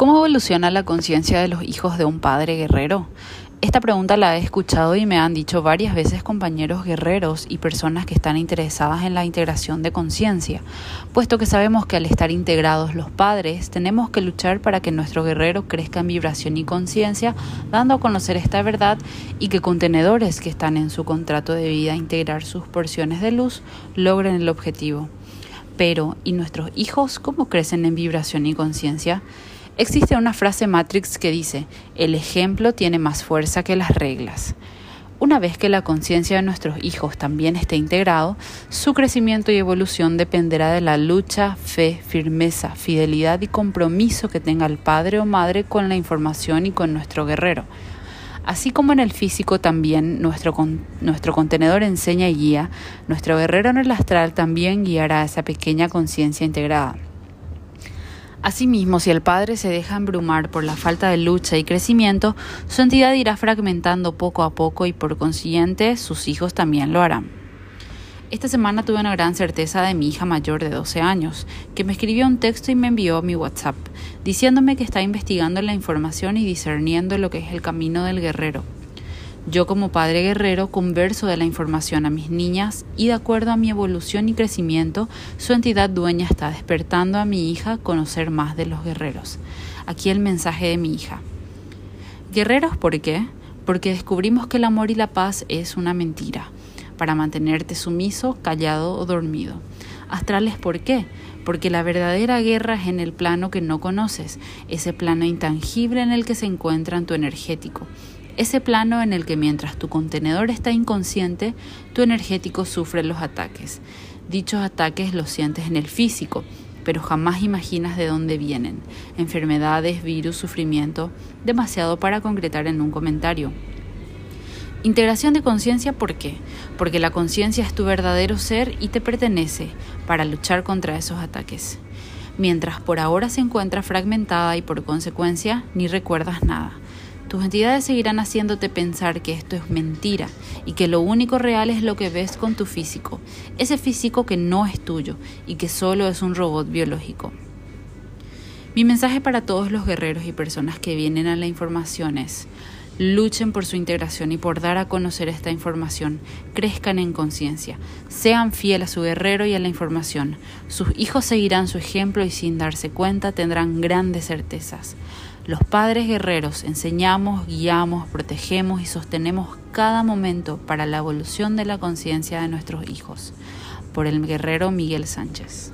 ¿Cómo evoluciona la conciencia de los hijos de un padre guerrero? Esta pregunta la he escuchado y me han dicho varias veces compañeros guerreros y personas que están interesadas en la integración de conciencia, puesto que sabemos que al estar integrados los padres tenemos que luchar para que nuestro guerrero crezca en vibración y conciencia, dando a conocer esta verdad y que contenedores que están en su contrato de vida integrar sus porciones de luz logren el objetivo. Pero, ¿y nuestros hijos cómo crecen en vibración y conciencia? Existe una frase Matrix que dice, el ejemplo tiene más fuerza que las reglas. Una vez que la conciencia de nuestros hijos también esté integrado, su crecimiento y evolución dependerá de la lucha, fe, firmeza, fidelidad y compromiso que tenga el padre o madre con la información y con nuestro guerrero. Así como en el físico también nuestro, nuestro contenedor enseña y guía, nuestro guerrero en el astral también guiará a esa pequeña conciencia integrada. Asimismo, si el padre se deja embrumar por la falta de lucha y crecimiento, su entidad irá fragmentando poco a poco y por consiguiente sus hijos también lo harán. Esta semana tuve una gran certeza de mi hija mayor de 12 años, que me escribió un texto y me envió mi WhatsApp, diciéndome que está investigando la información y discerniendo lo que es el camino del guerrero, yo como padre guerrero converso de la información a mis niñas y de acuerdo a mi evolución y crecimiento, su entidad dueña está despertando a mi hija conocer más de los guerreros. Aquí el mensaje de mi hija. Guerreros, ¿por qué? Porque descubrimos que el amor y la paz es una mentira, para mantenerte sumiso, callado o dormido. Astrales, ¿por qué? Porque la verdadera guerra es en el plano que no conoces, ese plano intangible en el que se encuentra en tu energético ese plano en el que mientras tu contenedor está inconsciente, tu energético sufre los ataques. Dichos ataques los sientes en el físico, pero jamás imaginas de dónde vienen. Enfermedades, virus, sufrimiento, demasiado para concretar en un comentario. Integración de conciencia, ¿por qué? Porque la conciencia es tu verdadero ser y te pertenece para luchar contra esos ataques. Mientras por ahora se encuentra fragmentada y por consecuencia ni recuerdas nada. Tus entidades seguirán haciéndote pensar que esto es mentira y que lo único real es lo que ves con tu físico, ese físico que no es tuyo y que solo es un robot biológico. Mi mensaje para todos los guerreros y personas que vienen a la información es, luchen por su integración y por dar a conocer esta información, crezcan en conciencia, sean fieles a su guerrero y a la información. Sus hijos seguirán su ejemplo y sin darse cuenta tendrán grandes certezas. Los padres guerreros enseñamos, guiamos, protegemos y sostenemos cada momento para la evolución de la conciencia de nuestros hijos. Por el guerrero Miguel Sánchez.